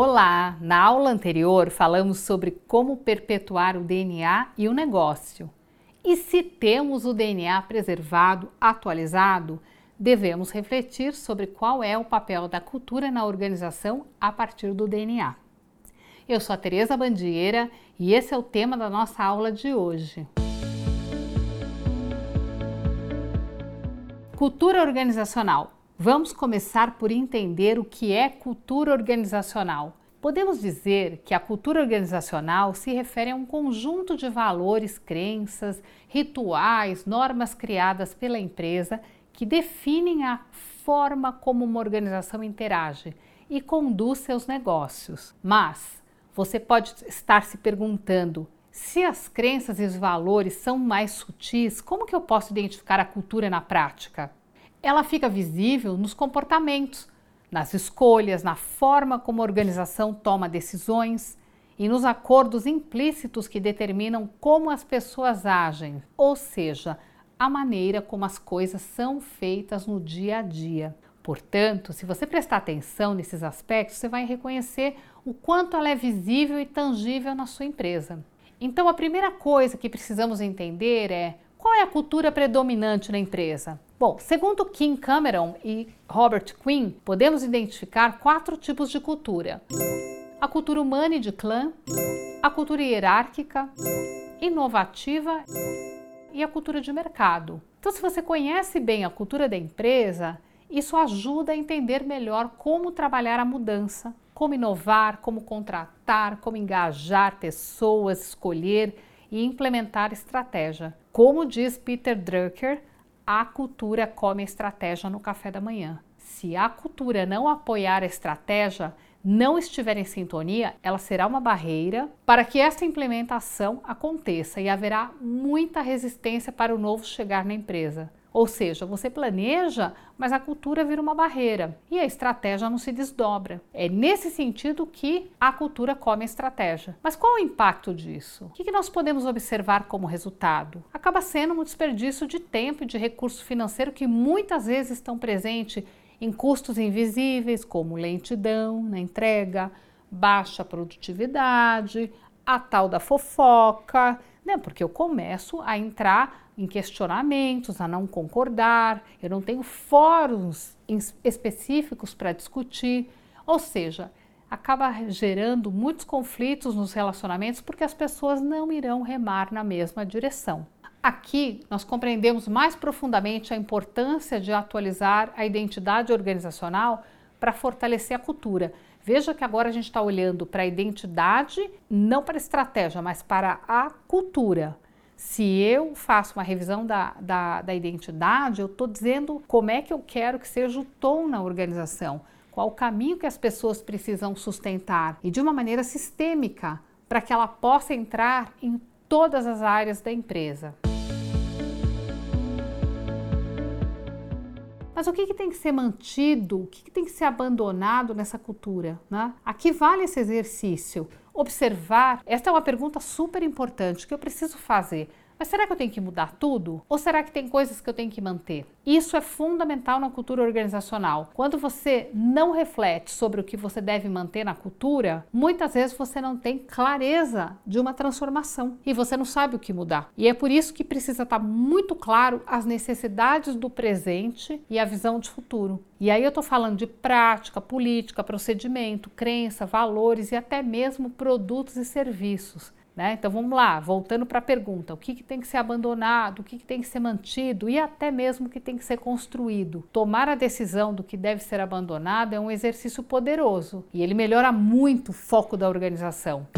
Olá! Na aula anterior falamos sobre como perpetuar o DNA e o negócio. E se temos o DNA preservado, atualizado, devemos refletir sobre qual é o papel da cultura na organização a partir do DNA. Eu sou a Tereza Bandieira e esse é o tema da nossa aula de hoje. Cultura organizacional Vamos começar por entender o que é cultura organizacional. Podemos dizer que a cultura organizacional se refere a um conjunto de valores, crenças, rituais, normas criadas pela empresa que definem a forma como uma organização interage e conduz seus negócios. Mas você pode estar se perguntando: se as crenças e os valores são mais sutis, como que eu posso identificar a cultura na prática? Ela fica visível nos comportamentos, nas escolhas, na forma como a organização toma decisões e nos acordos implícitos que determinam como as pessoas agem, ou seja, a maneira como as coisas são feitas no dia a dia. Portanto, se você prestar atenção nesses aspectos, você vai reconhecer o quanto ela é visível e tangível na sua empresa. Então, a primeira coisa que precisamos entender é qual é a cultura predominante na empresa? Bom, segundo Kim Cameron e Robert Quinn, podemos identificar quatro tipos de cultura: a cultura humana e de clã, a cultura hierárquica, inovativa e a cultura de mercado. Então, se você conhece bem a cultura da empresa, isso ajuda a entender melhor como trabalhar a mudança, como inovar, como contratar, como engajar pessoas, escolher e implementar estratégia. Como diz Peter Drucker, a cultura come a estratégia no café da manhã. Se a cultura não apoiar a estratégia, não estiver em sintonia, ela será uma barreira para que essa implementação aconteça e haverá muita resistência para o novo chegar na empresa. Ou seja, você planeja, mas a cultura vira uma barreira e a estratégia não se desdobra. É nesse sentido que a cultura come a estratégia. Mas qual o impacto disso? O que nós podemos observar como resultado? Acaba sendo um desperdício de tempo e de recurso financeiro que muitas vezes estão presentes em custos invisíveis, como lentidão na entrega, baixa produtividade, a tal da fofoca, né? Porque eu começo a entrar em questionamentos, a não concordar, eu não tenho fóruns específicos para discutir, ou seja, acaba gerando muitos conflitos nos relacionamentos porque as pessoas não irão remar na mesma direção. Aqui nós compreendemos mais profundamente a importância de atualizar a identidade organizacional para fortalecer a cultura. Veja que agora a gente está olhando para a identidade, não para a estratégia, mas para a cultura. Se eu faço uma revisão da, da, da identidade, eu estou dizendo como é que eu quero que seja o tom na organização, qual o caminho que as pessoas precisam sustentar e de uma maneira sistêmica para que ela possa entrar em todas as áreas da empresa. Mas o que, que tem que ser mantido, o que, que tem que ser abandonado nessa cultura? Né? Aqui vale esse exercício. Observar, esta é uma pergunta super importante que eu preciso fazer. Mas será que eu tenho que mudar tudo? Ou será que tem coisas que eu tenho que manter? Isso é fundamental na cultura organizacional. Quando você não reflete sobre o que você deve manter na cultura, muitas vezes você não tem clareza de uma transformação e você não sabe o que mudar. E é por isso que precisa estar muito claro as necessidades do presente e a visão de futuro. E aí eu estou falando de prática, política, procedimento, crença, valores e até mesmo produtos e serviços. Né? Então vamos lá, voltando para a pergunta: o que, que, tem que ser abandonado, o que, que, tem que ser mantido e até mesmo o que tem que ser construído. Tomar a decisão do que deve ser abandonado é um exercício poderoso e ele melhora muito o foco da organização.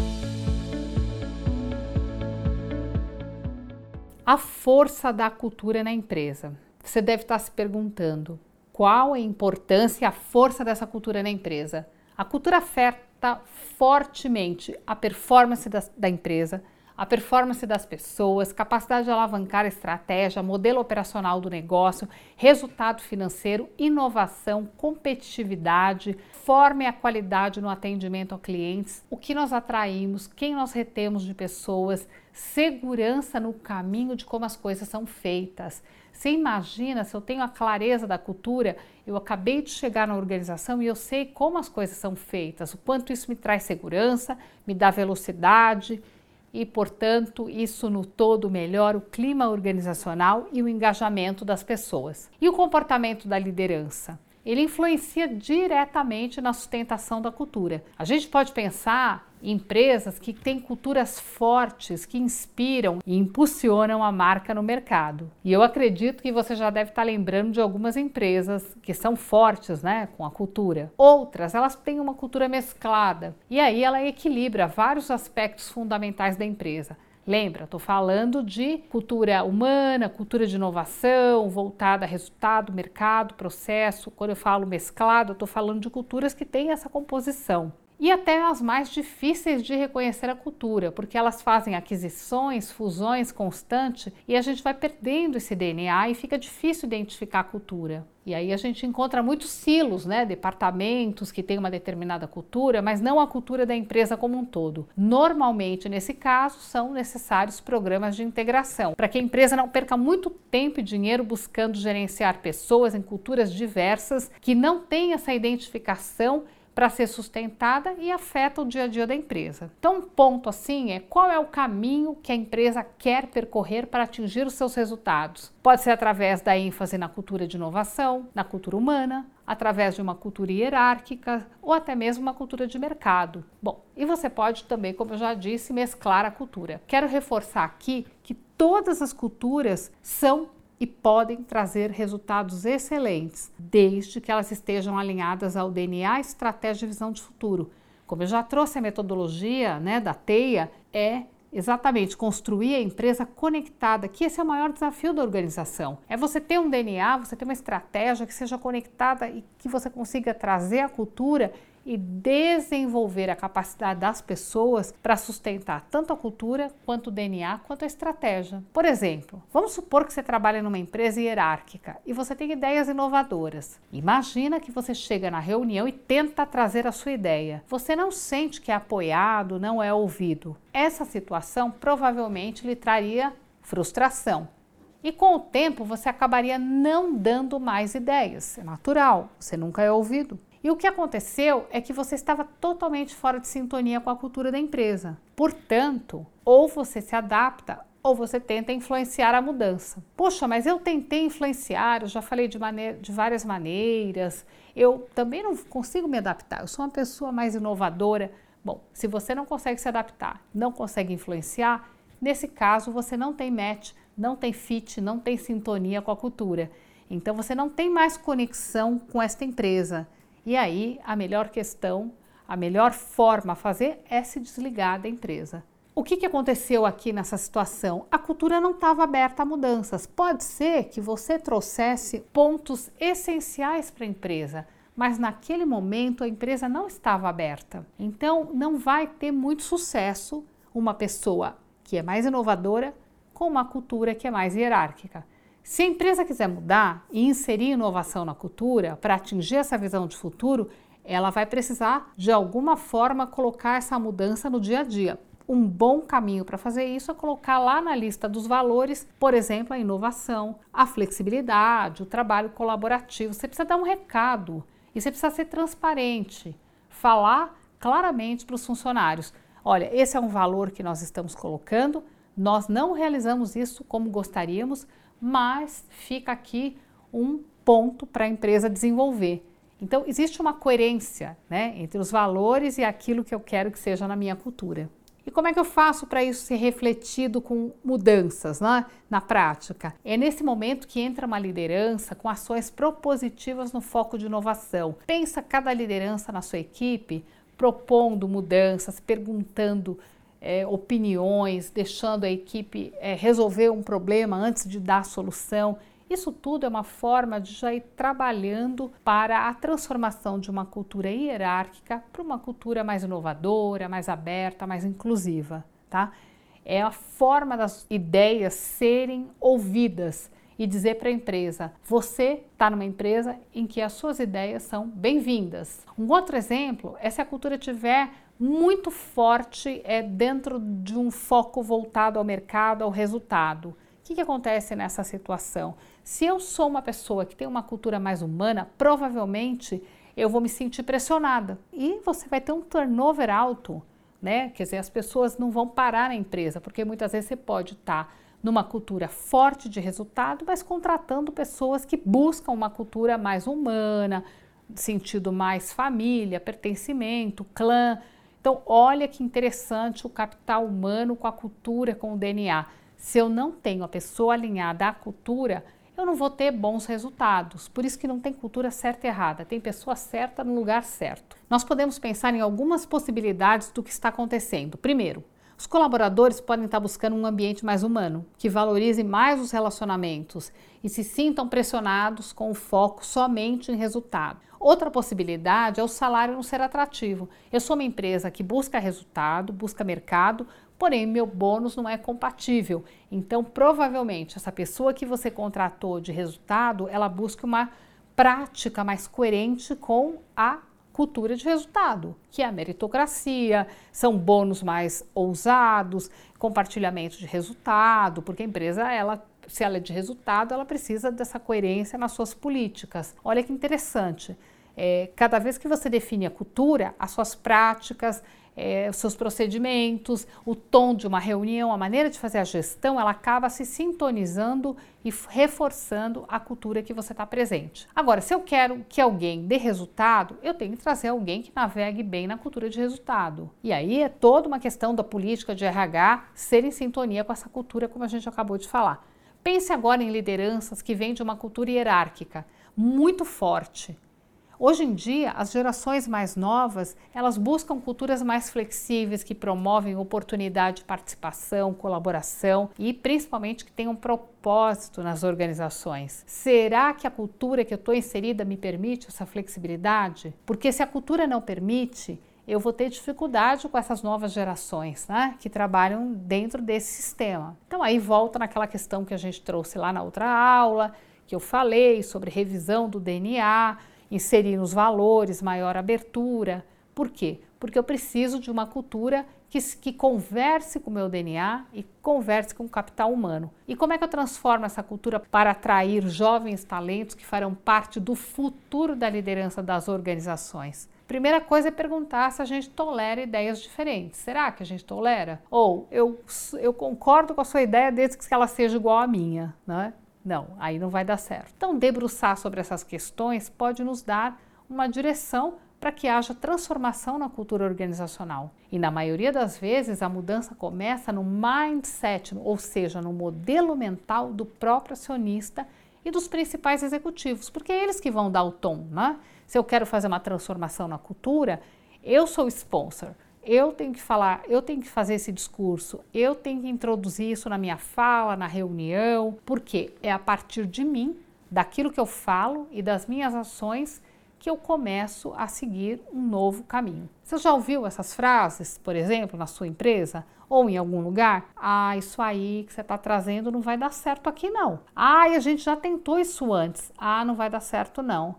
A força da cultura na empresa. Você deve estar se perguntando qual a importância e a força dessa cultura na empresa. A cultura afeta fortemente a performance da, da empresa, a performance das pessoas, capacidade de alavancar estratégia, modelo operacional do negócio, resultado financeiro, inovação, competitividade, forma e a qualidade no atendimento a clientes, o que nós atraímos, quem nós retemos de pessoas, segurança no caminho de como as coisas são feitas. Você imagina se eu tenho a clareza da cultura, eu acabei de chegar na organização e eu sei como as coisas são feitas, o quanto isso me traz segurança, me dá velocidade e, portanto, isso no todo melhora o clima organizacional e o engajamento das pessoas. E o comportamento da liderança? Ele influencia diretamente na sustentação da cultura. A gente pode pensar empresas que têm culturas fortes, que inspiram e impulsionam a marca no mercado. E eu acredito que você já deve estar lembrando de algumas empresas que são fortes, né, com a cultura. Outras, elas têm uma cultura mesclada. E aí ela equilibra vários aspectos fundamentais da empresa. Lembra, estou falando de cultura humana, cultura de inovação, voltada a resultado, mercado, processo. Quando eu falo mesclado, estou falando de culturas que têm essa composição e até as mais difíceis de reconhecer a cultura, porque elas fazem aquisições, fusões constantes e a gente vai perdendo esse DNA e fica difícil identificar a cultura. E aí a gente encontra muitos silos, né, departamentos que têm uma determinada cultura, mas não a cultura da empresa como um todo. Normalmente, nesse caso, são necessários programas de integração, para que a empresa não perca muito tempo e dinheiro buscando gerenciar pessoas em culturas diversas que não têm essa identificação para ser sustentada e afeta o dia a dia da empresa. Então, um ponto assim é qual é o caminho que a empresa quer percorrer para atingir os seus resultados. Pode ser através da ênfase na cultura de inovação, na cultura humana, através de uma cultura hierárquica ou até mesmo uma cultura de mercado. Bom, e você pode também, como eu já disse, mesclar a cultura. Quero reforçar aqui que todas as culturas são e podem trazer resultados excelentes, desde que elas estejam alinhadas ao DNA, estratégia e visão de futuro. Como eu já trouxe a metodologia né, da TEIA, é exatamente construir a empresa conectada, que esse é o maior desafio da organização. É você ter um DNA, você ter uma estratégia que seja conectada e que você consiga trazer a cultura e desenvolver a capacidade das pessoas para sustentar tanto a cultura quanto o DNA quanto a estratégia. Por exemplo, vamos supor que você trabalha numa empresa hierárquica e você tem ideias inovadoras. Imagina que você chega na reunião e tenta trazer a sua ideia. Você não sente que é apoiado, não é ouvido. Essa situação provavelmente lhe traria frustração. E com o tempo você acabaria não dando mais ideias. É natural, você nunca é ouvido. E o que aconteceu é que você estava totalmente fora de sintonia com a cultura da empresa. Portanto, ou você se adapta ou você tenta influenciar a mudança. Poxa, mas eu tentei influenciar, eu já falei de, maneira, de várias maneiras, eu também não consigo me adaptar, eu sou uma pessoa mais inovadora. Bom, se você não consegue se adaptar, não consegue influenciar, nesse caso você não tem match, não tem fit, não tem sintonia com a cultura. Então você não tem mais conexão com esta empresa. E aí, a melhor questão, a melhor forma a fazer é se desligar da empresa. O que, que aconteceu aqui nessa situação? A cultura não estava aberta a mudanças. Pode ser que você trouxesse pontos essenciais para a empresa, mas naquele momento a empresa não estava aberta. Então, não vai ter muito sucesso uma pessoa que é mais inovadora com uma cultura que é mais hierárquica. Se a empresa quiser mudar e inserir inovação na cultura para atingir essa visão de futuro, ela vai precisar de alguma forma colocar essa mudança no dia a dia. Um bom caminho para fazer isso é colocar lá na lista dos valores, por exemplo, a inovação, a flexibilidade, o trabalho colaborativo. Você precisa dar um recado e você precisa ser transparente, falar claramente para os funcionários: olha, esse é um valor que nós estamos colocando, nós não realizamos isso como gostaríamos, mas fica aqui um ponto para a empresa desenvolver. Então, existe uma coerência né, entre os valores e aquilo que eu quero que seja na minha cultura. E como é que eu faço para isso ser refletido com mudanças né, na prática? É nesse momento que entra uma liderança com ações propositivas no foco de inovação. Pensa cada liderança na sua equipe propondo mudanças, perguntando é, opiniões, deixando a equipe é, resolver um problema antes de dar solução. Isso tudo é uma forma de já ir trabalhando para a transformação de uma cultura hierárquica para uma cultura mais inovadora, mais aberta, mais inclusiva, tá? é a forma das ideias serem ouvidas e dizer para a empresa: você está numa empresa em que as suas ideias são bem-vindas. Um outro exemplo é se a cultura tiver muito forte é dentro de um foco voltado ao mercado, ao resultado. O que, que acontece nessa situação? Se eu sou uma pessoa que tem uma cultura mais humana, provavelmente eu vou me sentir pressionada e você vai ter um turnover alto, né? Quer dizer, as pessoas não vão parar na empresa, porque muitas vezes você pode estar numa cultura forte de resultado, mas contratando pessoas que buscam uma cultura mais humana, sentido mais família, pertencimento, clã. Então, olha que interessante o capital humano com a cultura, com o DNA. Se eu não tenho a pessoa alinhada à cultura, eu não vou ter bons resultados. Por isso que não tem cultura certa e errada, tem pessoa certa no lugar certo. Nós podemos pensar em algumas possibilidades do que está acontecendo. Primeiro, os colaboradores podem estar buscando um ambiente mais humano, que valorize mais os relacionamentos e se sintam pressionados com o foco somente em resultado. Outra possibilidade é o salário não ser atrativo. Eu sou uma empresa que busca resultado, busca mercado, porém meu bônus não é compatível. Então, provavelmente, essa pessoa que você contratou de resultado, ela busca uma prática mais coerente com a cultura de resultado, que é a meritocracia, são bônus mais ousados, compartilhamento de resultado, porque a empresa, ela, se ela é de resultado, ela precisa dessa coerência nas suas políticas. Olha que interessante. É, cada vez que você define a cultura, as suas práticas, é, os seus procedimentos, o tom de uma reunião, a maneira de fazer a gestão, ela acaba se sintonizando e reforçando a cultura que você está presente. Agora, se eu quero que alguém dê resultado, eu tenho que trazer alguém que navegue bem na cultura de resultado. E aí é toda uma questão da política de RH ser em sintonia com essa cultura, como a gente acabou de falar. Pense agora em lideranças que vêm de uma cultura hierárquica muito forte Hoje em dia, as gerações mais novas, elas buscam culturas mais flexíveis que promovem oportunidade de participação, colaboração e principalmente que tenham propósito nas organizações. Será que a cultura que eu estou inserida me permite essa flexibilidade? Porque se a cultura não permite, eu vou ter dificuldade com essas novas gerações, né, que trabalham dentro desse sistema. Então aí volta naquela questão que a gente trouxe lá na outra aula, que eu falei sobre revisão do DNA, inserir nos valores, maior abertura. Por quê? Porque eu preciso de uma cultura que, que converse com o meu DNA e converse com o capital humano. E como é que eu transformo essa cultura para atrair jovens talentos que farão parte do futuro da liderança das organizações? Primeira coisa é perguntar se a gente tolera ideias diferentes. Será que a gente tolera? Ou eu, eu concordo com a sua ideia desde que ela seja igual à minha, né? Não, aí não vai dar certo. Então, debruçar sobre essas questões pode nos dar uma direção para que haja transformação na cultura organizacional. E na maioria das vezes, a mudança começa no mindset, ou seja, no modelo mental do próprio acionista e dos principais executivos, porque é eles que vão dar o tom, né? Se eu quero fazer uma transformação na cultura, eu sou o sponsor, eu tenho que falar, eu tenho que fazer esse discurso, eu tenho que introduzir isso na minha fala, na reunião, porque é a partir de mim, daquilo que eu falo e das minhas ações que eu começo a seguir um novo caminho. Você já ouviu essas frases, por exemplo, na sua empresa ou em algum lugar? Ah, isso aí que você está trazendo não vai dar certo aqui não. Ah, a gente já tentou isso antes. Ah, não vai dar certo não.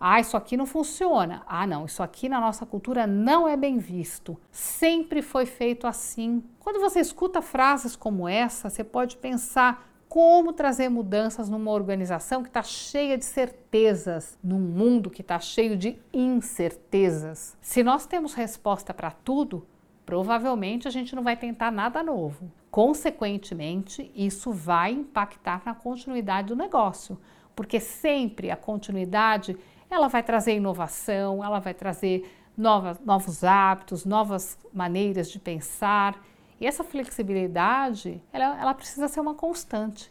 Ah, isso aqui não funciona. Ah, não, isso aqui na nossa cultura não é bem visto. Sempre foi feito assim. Quando você escuta frases como essa, você pode pensar como trazer mudanças numa organização que está cheia de certezas, num mundo que está cheio de incertezas. Se nós temos resposta para tudo, provavelmente a gente não vai tentar nada novo. Consequentemente, isso vai impactar na continuidade do negócio, porque sempre a continuidade ela vai trazer inovação, ela vai trazer novas, novos hábitos, novas maneiras de pensar. E essa flexibilidade, ela, ela precisa ser uma constante.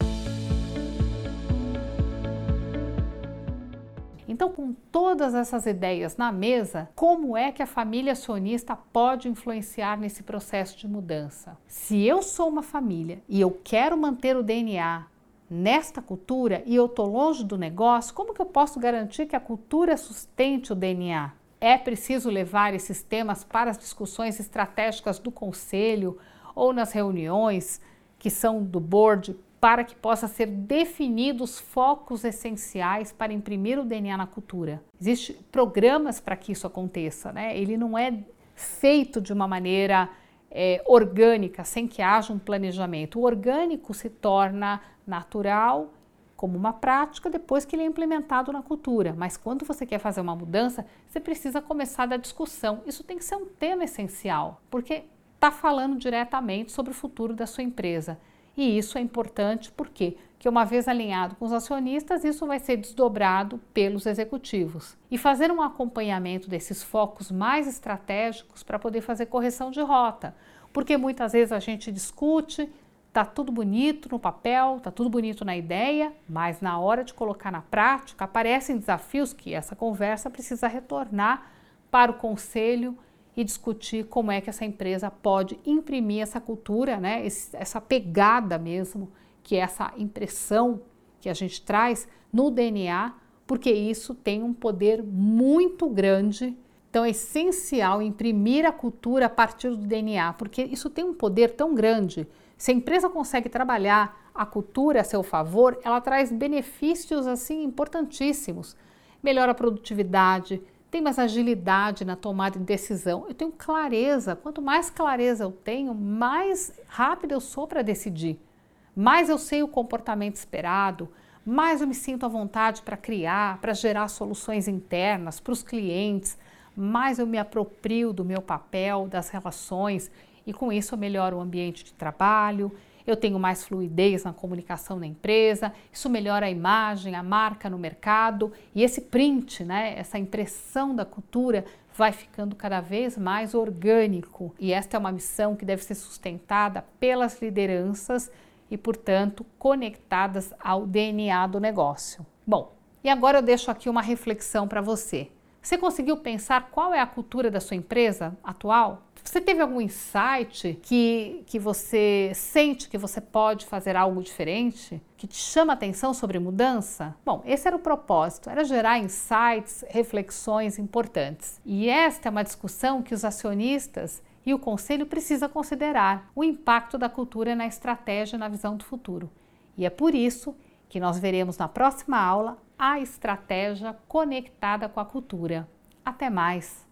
Então, com todas essas ideias na mesa, como é que a família acionista pode influenciar nesse processo de mudança? Se eu sou uma família e eu quero manter o DNA, nesta cultura e eu estou longe do negócio, como que eu posso garantir que a cultura sustente o DNA? É preciso levar esses temas para as discussões estratégicas do conselho ou nas reuniões que são do board para que possa ser definidos focos essenciais para imprimir o DNA na cultura. Existem programas para que isso aconteça, né? Ele não é feito de uma maneira é, orgânica, sem que haja um planejamento. O orgânico se torna natural como uma prática depois que ele é implementado na cultura. Mas quando você quer fazer uma mudança, você precisa começar da discussão. Isso tem que ser um tema essencial, porque está falando diretamente sobre o futuro da sua empresa. E isso é importante porque que uma vez alinhado com os acionistas, isso vai ser desdobrado pelos executivos. E fazer um acompanhamento desses focos mais estratégicos para poder fazer correção de rota. Porque muitas vezes a gente discute, tá tudo bonito no papel, tá tudo bonito na ideia, mas na hora de colocar na prática aparecem desafios que essa conversa precisa retornar para o conselho e discutir como é que essa empresa pode imprimir essa cultura, né, essa pegada mesmo, que é essa impressão que a gente traz no DNA, porque isso tem um poder muito grande. Então é essencial imprimir a cultura a partir do DNA, porque isso tem um poder tão grande. Se a empresa consegue trabalhar a cultura a seu favor, ela traz benefícios assim importantíssimos. Melhora a produtividade, tem mais agilidade na tomada de decisão, eu tenho clareza. Quanto mais clareza eu tenho, mais rápido eu sou para decidir, mais eu sei o comportamento esperado, mais eu me sinto à vontade para criar, para gerar soluções internas para os clientes, mais eu me aproprio do meu papel, das relações e com isso eu melhoro o ambiente de trabalho, eu tenho mais fluidez na comunicação na empresa, isso melhora a imagem, a marca no mercado e esse print, né, essa impressão da cultura vai ficando cada vez mais orgânico. E esta é uma missão que deve ser sustentada pelas lideranças e, portanto, conectadas ao DNA do negócio. Bom, e agora eu deixo aqui uma reflexão para você. Você conseguiu pensar qual é a cultura da sua empresa atual? Você teve algum insight que, que você sente que você pode fazer algo diferente? Que te chama atenção sobre mudança? Bom, esse era o propósito, era gerar insights, reflexões importantes. E esta é uma discussão que os acionistas e o conselho precisa considerar o impacto da cultura na estratégia e na visão do futuro. E é por isso que nós veremos na próxima aula a estratégia conectada com a cultura. Até mais!